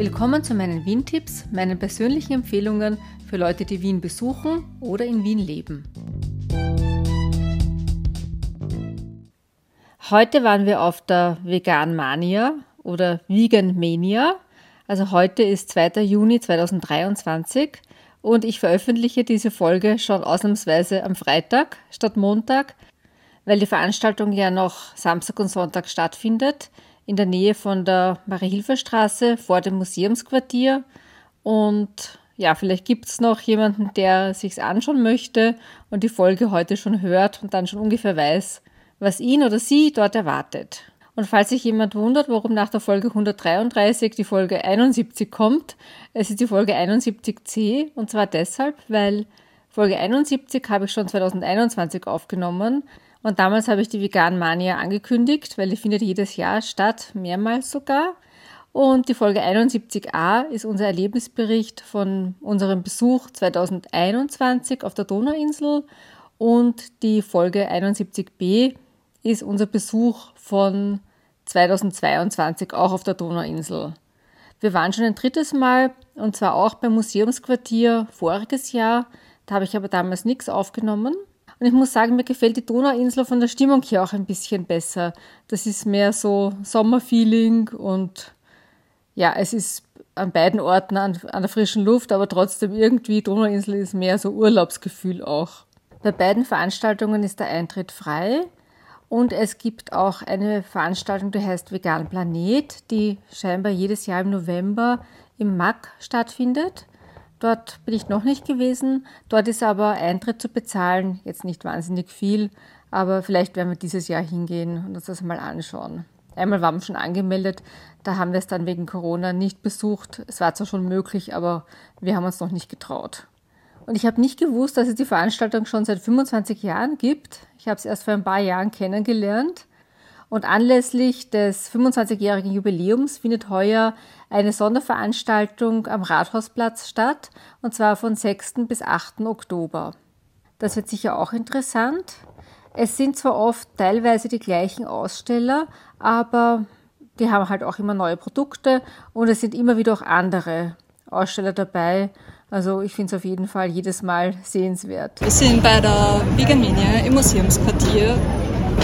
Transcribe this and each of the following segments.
Willkommen zu meinen Wien-Tipps, meinen persönlichen Empfehlungen für Leute, die Wien besuchen oder in Wien leben. Heute waren wir auf der Vegan Mania oder Vegan Mania. Also heute ist 2. Juni 2023 und ich veröffentliche diese Folge schon ausnahmsweise am Freitag statt Montag, weil die Veranstaltung ja noch Samstag und Sonntag stattfindet in der Nähe von der Marie-Hilfer-Straße vor dem Museumsquartier. Und ja, vielleicht gibt es noch jemanden, der sich's anschauen möchte und die Folge heute schon hört und dann schon ungefähr weiß, was ihn oder sie dort erwartet. Und falls sich jemand wundert, warum nach der Folge 133 die Folge 71 kommt, es ist die Folge 71c und zwar deshalb, weil Folge 71 habe ich schon 2021 aufgenommen und damals habe ich die Vegan Mania angekündigt, weil die findet jedes Jahr statt, mehrmals sogar. Und die Folge 71a ist unser Erlebnisbericht von unserem Besuch 2021 auf der Donauinsel und die Folge 71b ist unser Besuch von 2022 auch auf der Donauinsel. Wir waren schon ein drittes Mal und zwar auch beim Museumsquartier voriges Jahr. Da habe ich aber damals nichts aufgenommen. Und ich muss sagen, mir gefällt die Donauinsel von der Stimmung hier auch ein bisschen besser. Das ist mehr so Sommerfeeling und ja, es ist an beiden Orten an, an der frischen Luft, aber trotzdem irgendwie Donauinsel ist mehr so Urlaubsgefühl auch. Bei beiden Veranstaltungen ist der Eintritt frei und es gibt auch eine Veranstaltung, die heißt Vegan Planet, die scheinbar jedes Jahr im November im MAC stattfindet. Dort bin ich noch nicht gewesen. Dort ist aber Eintritt zu bezahlen, jetzt nicht wahnsinnig viel, aber vielleicht werden wir dieses Jahr hingehen und uns das mal anschauen. Einmal waren wir schon angemeldet, da haben wir es dann wegen Corona nicht besucht. Es war zwar schon möglich, aber wir haben uns noch nicht getraut. Und ich habe nicht gewusst, dass es die Veranstaltung schon seit 25 Jahren gibt. Ich habe es erst vor ein paar Jahren kennengelernt. Und anlässlich des 25-jährigen Jubiläums findet heuer eine Sonderveranstaltung am Rathausplatz statt, und zwar von 6. bis 8. Oktober. Das wird sicher auch interessant. Es sind zwar oft teilweise die gleichen Aussteller, aber die haben halt auch immer neue Produkte und es sind immer wieder auch andere Aussteller dabei. Also ich finde es auf jeden Fall jedes Mal sehenswert. Wir sind bei der Vegan im Museumsquartier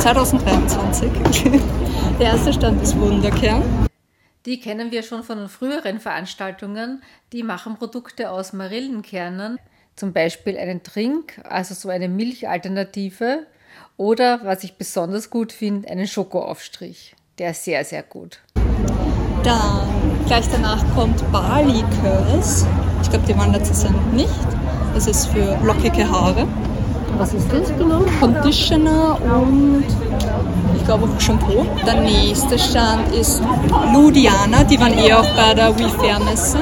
2023. Der erste Stand ist Wunderkern. Die kennen wir schon von früheren Veranstaltungen. Die machen Produkte aus Marillenkernen, zum Beispiel einen Trink, also so eine Milchalternative. Oder, was ich besonders gut finde, einen Schokoaufstrich. Der ist sehr, sehr gut. Dann gleich danach kommt Bali Curls. Ich glaube, die waren letztes Jahr nicht. Das ist für lockige Haare. Was ist das genau? Conditioner und ich glaube auch Shampoo. Der nächste Stand ist Ludiana, die waren eh auch bei der We Fair Messe.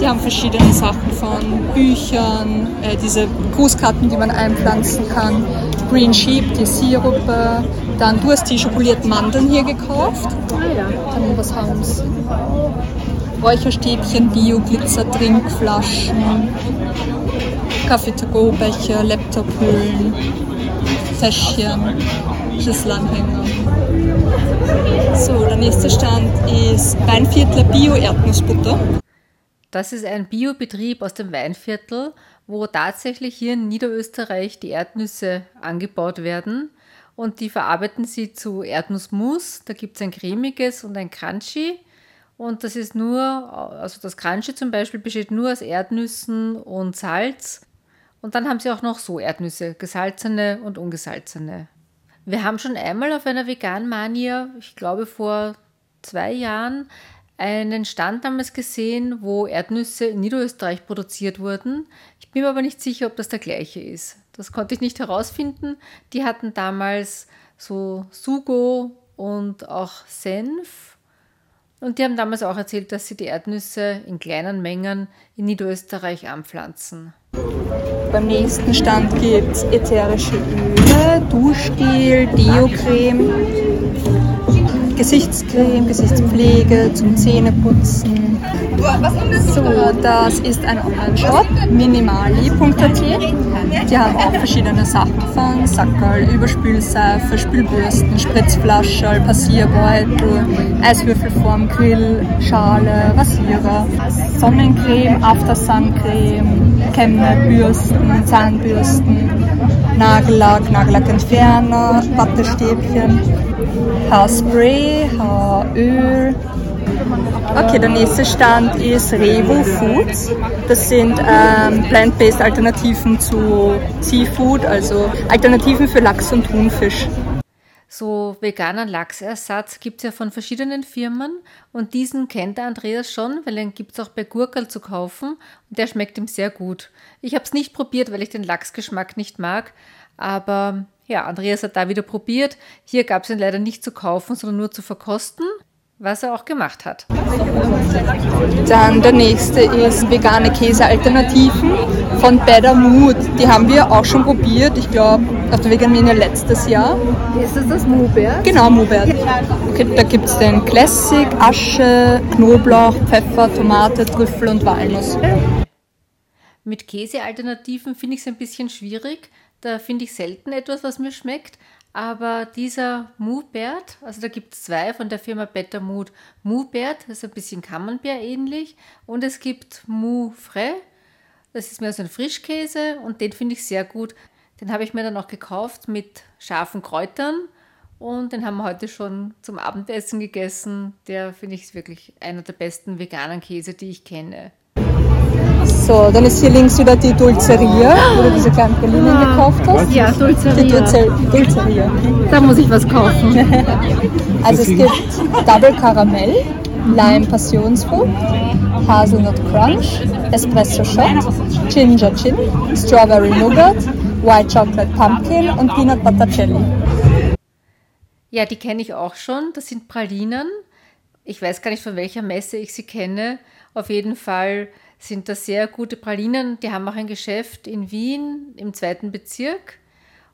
Die haben verschiedene Sachen von Büchern, äh, diese Grußkarten, die man einpflanzen kann, Green Sheep, die Sirupe. Dann, du hast die schokolierten Mandeln hier gekauft. Ah ja. Dann, was haben sie? Räucherstäbchen, Bio-Glitzer, Trinkflaschen, Kaffee-to-go-Becher, Laptop-Hüllen, Täschchen, Schlüsselanhänger. So, der nächste Stand ist Weinviertler Bio-Erdnussbutter. Das ist ein Biobetrieb aus dem Weinviertel, wo tatsächlich hier in Niederösterreich die Erdnüsse angebaut werden und die verarbeiten sie zu Erdnussmus. Da gibt es ein cremiges und ein crunchy. Und das ist nur, also das Crunchy zum Beispiel besteht nur aus Erdnüssen und Salz und dann haben sie auch noch so Erdnüsse, gesalzene und ungesalzene. Wir haben schon einmal auf einer Vegan-Mania, ich glaube vor zwei Jahren, einen Stand damals gesehen, wo Erdnüsse in Niederösterreich produziert wurden. Ich bin mir aber nicht sicher, ob das der gleiche ist. Das konnte ich nicht herausfinden. Die hatten damals so Sugo und auch Senf. Und die haben damals auch erzählt, dass sie die Erdnüsse in kleinen Mengen in Niederösterreich anpflanzen. Beim nächsten Stand gibt es ätherische Öle, Duschgel, Deo-Creme, Gesichtscreme, Gesichtspflege zum Zähneputzen. So, das ist ein Online-Shop, minimali.at. Die haben auch verschiedene Sachen von Sackerl, Überspülseife, Spülbürsten, Spritzflasche, Passierbeutel, Eiswürfelform, Grill, Schale, Rasierer, Sonnencreme, After-Sun-Creme, Kämme, Bürsten, Zahnbürsten, Nagellack, Nagellackentferner, Wattestäbchen, Haarspray, Haaröl. Okay, der nächste Stand ist Revo Foods. Das sind ähm, plant-based Alternativen zu Seafood, also Alternativen für Lachs und Thunfisch. So veganen Lachsersatz gibt es ja von verschiedenen Firmen und diesen kennt der Andreas schon, weil den gibt es auch bei Gurkel zu kaufen und der schmeckt ihm sehr gut. Ich habe es nicht probiert, weil ich den Lachsgeschmack nicht mag, aber ja, Andreas hat da wieder probiert. Hier gab es ihn leider nicht zu kaufen, sondern nur zu verkosten was er auch gemacht hat. Dann der nächste ist vegane Käsealternativen von Better Mood. Die haben wir auch schon probiert, ich glaube auf der Veganin letztes Jahr. Ist das das Mubert? Genau, Mubert. Okay, da gibt es den Classic, Asche, Knoblauch, Pfeffer, Tomate, Trüffel und Walnuss. Mit Käsealternativen finde ich es ein bisschen schwierig. Da finde ich selten etwas, was mir schmeckt. Aber dieser Mubert, also da gibt es zwei von der Firma Better Mood. Mubert, das ist ein bisschen Camembert ähnlich. Und es gibt Mou Frais, das ist mehr so ein Frischkäse und den finde ich sehr gut. Den habe ich mir dann auch gekauft mit scharfen Kräutern und den haben wir heute schon zum Abendessen gegessen. Der finde ich wirklich einer der besten veganen Käse, die ich kenne. So, dann ist hier links wieder die Dulceria, wo du diese kleinen Pralinen ah, gekauft hast. Ja, Dulceria. Die Dulce Dulceria. Da muss ich was kaufen. also es gibt Double Caramel, Lime Passionsfrucht, Hazelnut Crunch, Espresso Shot, Ginger Gin, Strawberry Nougat, White Chocolate Pumpkin und Peanut Butter Jelly. Ja, die kenne ich auch schon. Das sind Pralinen. Ich weiß gar nicht, von welcher Messe ich sie kenne. Auf jeden Fall sind das sehr gute Pralinen. Die haben auch ein Geschäft in Wien im zweiten Bezirk.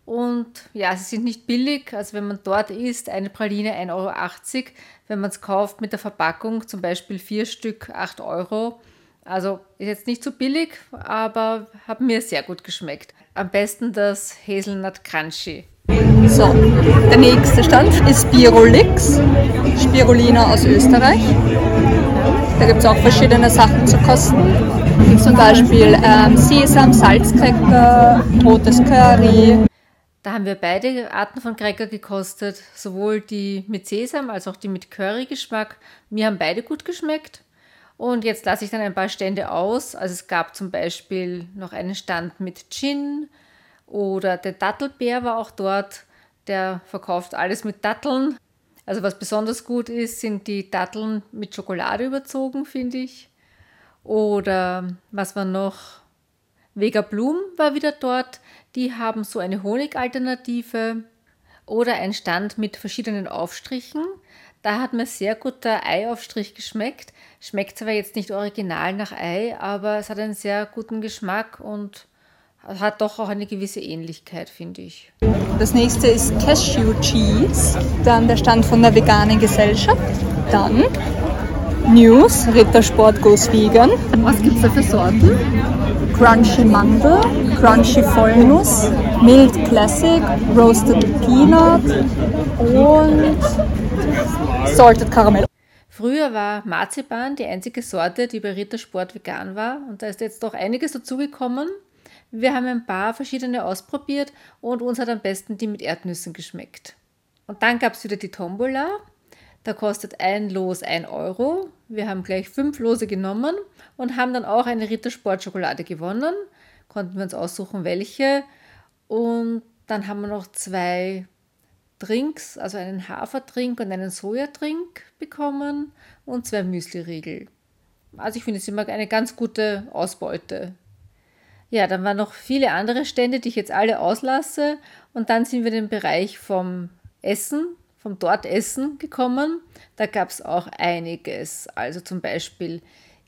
Und ja, sie sind nicht billig. Also wenn man dort isst, eine Praline 1,80 Euro. Wenn man es kauft mit der Verpackung, zum Beispiel vier Stück 8 Euro. Also ist jetzt nicht so billig, aber hat mir sehr gut geschmeckt. Am besten das Hazelnut Crunchy. So, der nächste Stand ist Spirolix, Spirulina aus Österreich. Da gibt es auch verschiedene Sachen zu kosten. Zum Beispiel ähm, Sesam, Salzcracker, rotes Curry. Da haben wir beide Arten von Cracker gekostet, sowohl die mit Sesam als auch die mit Curry-Geschmack. Mir haben beide gut geschmeckt. Und jetzt lasse ich dann ein paar Stände aus. Also es gab zum Beispiel noch einen Stand mit Gin oder der Dattelbär war auch dort. Der verkauft alles mit Datteln. Also was besonders gut ist, sind die Datteln mit Schokolade überzogen, finde ich. Oder was war noch? Vega Blum war wieder dort. Die haben so eine Honigalternative oder ein Stand mit verschiedenen Aufstrichen. Da hat mir sehr gut der Eiaufstrich geschmeckt. Schmeckt zwar jetzt nicht original nach Ei, aber es hat einen sehr guten Geschmack und hat doch auch eine gewisse Ähnlichkeit, finde ich. Das nächste ist Cashew Cheese, dann der Stand von der veganen Gesellschaft, dann News, Rittersport Goes Vegan. Was gibt es da für Sorten? Crunchy Mandel, Crunchy Vollnuss, Mild Classic, Roasted Peanut und Salted Caramel. Früher war Marzipan die einzige Sorte, die bei Rittersport vegan war und da ist jetzt doch einiges dazugekommen. Wir haben ein paar verschiedene ausprobiert und uns hat am besten die mit Erdnüssen geschmeckt. Und dann gab es wieder die Tombola. Da kostet ein Los 1 Euro. Wir haben gleich fünf Lose genommen und haben dann auch eine Ritter Sportschokolade gewonnen. Konnten wir uns aussuchen, welche. Und dann haben wir noch zwei Drinks, also einen Haferdrink und einen Sojadrink bekommen und zwei Müsli-Riegel. Also ich finde es immer eine ganz gute Ausbeute. Ja, dann waren noch viele andere Stände, die ich jetzt alle auslasse. Und dann sind wir in den Bereich vom Essen, vom Dortessen gekommen. Da gab es auch einiges. Also zum Beispiel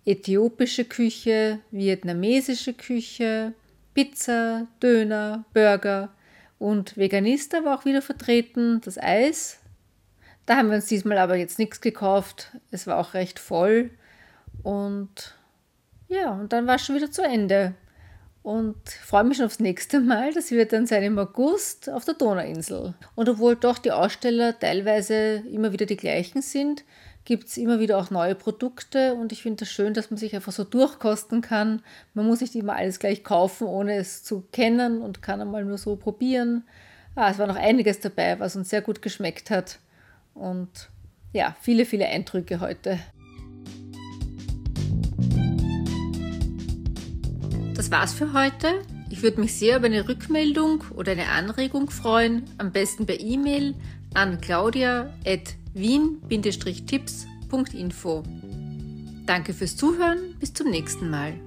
äthiopische Küche, vietnamesische Küche, Pizza, Döner, Burger und Veganista war auch wieder vertreten, das Eis. Da haben wir uns diesmal aber jetzt nichts gekauft. Es war auch recht voll. Und ja, und dann war es schon wieder zu Ende. Und freue mich schon aufs nächste Mal. Das wird dann sein im August auf der Donauinsel. Und obwohl doch die Aussteller teilweise immer wieder die gleichen sind, gibt es immer wieder auch neue Produkte. Und ich finde es das schön, dass man sich einfach so durchkosten kann. Man muss nicht immer alles gleich kaufen, ohne es zu kennen und kann einmal nur so probieren. Ah, es war noch einiges dabei, was uns sehr gut geschmeckt hat. Und ja, viele, viele Eindrücke heute. Das war's für heute. Ich würde mich sehr über eine Rückmeldung oder eine Anregung freuen, am besten per E-Mail an claudia.wien-tipps.info. Danke fürs Zuhören, bis zum nächsten Mal.